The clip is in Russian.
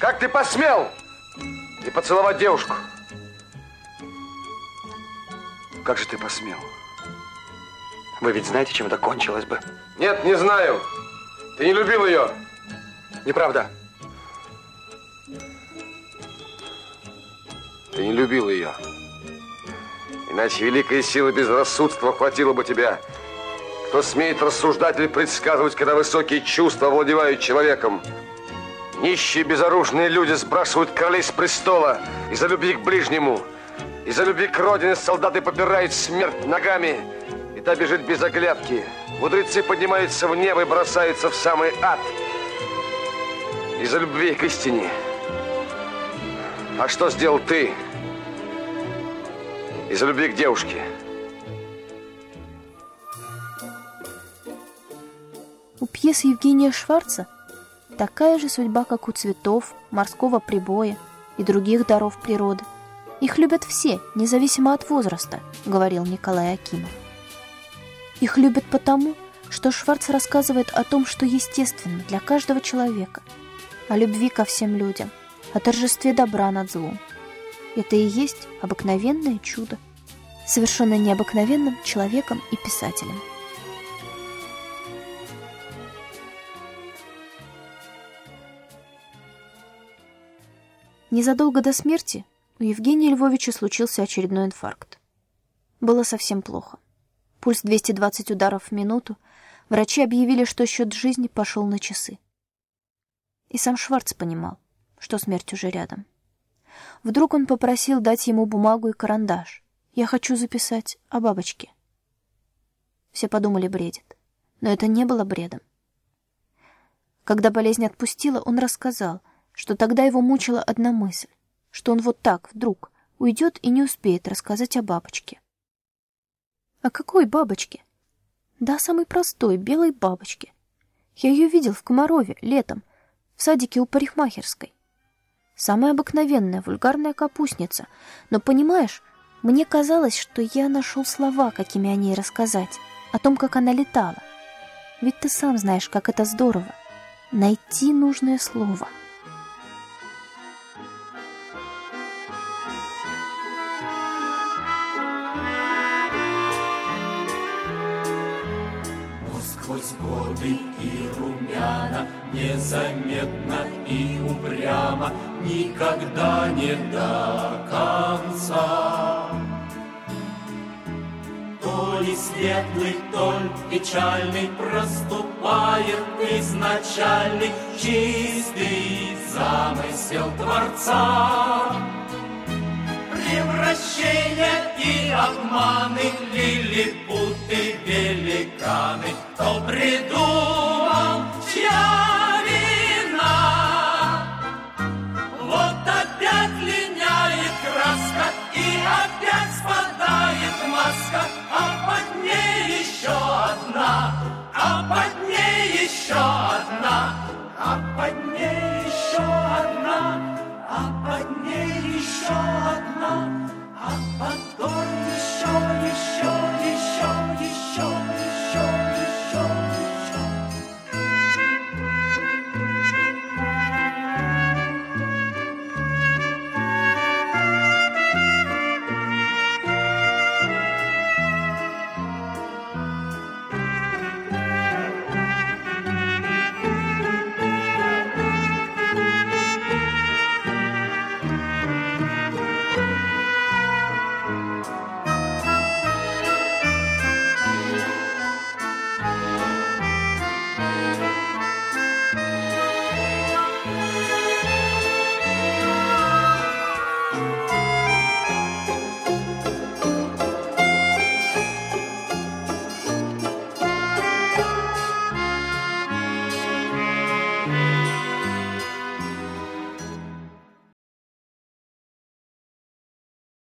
Как ты посмел не поцеловать девушку? Как же ты посмел? Вы ведь знаете, чем это кончилось бы? Нет, не знаю. Ты не любил ее. Неправда. Ты не любил ее. Иначе великая сила безрассудства хватила бы тебя. Кто смеет рассуждать или предсказывать, когда высокие чувства овладевают человеком? Нищие безоружные люди сбрасывают королей с престола из-за любви к ближнему. Из-за любви к родине солдаты попирают смерть ногами, и та бежит без оглядки. Мудрецы поднимаются в небо и бросаются в самый ад. Из-за любви к истине. А что сделал ты? Из-за любви к девушке. У пьесы Евгения Шварца такая же судьба, как у цветов, морского прибоя и других даров природы. Их любят все, независимо от возраста, говорил Николай Акимов. Их любят потому, что Шварц рассказывает о том, что естественно для каждого человека, о любви ко всем людям, о торжестве добра над злом. Это и есть обыкновенное чудо, совершенно необыкновенным человеком и писателем. Незадолго до смерти у Евгения Львовича случился очередной инфаркт. Было совсем плохо. Пульс 220 ударов в минуту. Врачи объявили, что счет жизни пошел на часы. И сам Шварц понимал, что смерть уже рядом. Вдруг он попросил дать ему бумагу и карандаш. «Я хочу записать о бабочке». Все подумали, бредит. Но это не было бредом. Когда болезнь отпустила, он рассказал, что тогда его мучила одна мысль, что он вот так, вдруг, уйдет и не успеет рассказать о бабочке. О какой бабочке? Да, самой простой, белой бабочке. Я ее видел в Комарове летом, в садике у парикмахерской. Самая обыкновенная, вульгарная капустница. Но, понимаешь, мне казалось, что я нашел слова, какими о ней рассказать, о том, как она летала. Ведь ты сам знаешь, как это здорово. Найти нужное слово — годы и румяна, Незаметно и упрямо, Никогда не до конца. То ли светлый, то ли печальный Проступает изначальный Чистый замысел Творца превращения и обманы, лилипуты, великаны, то бреду Bye.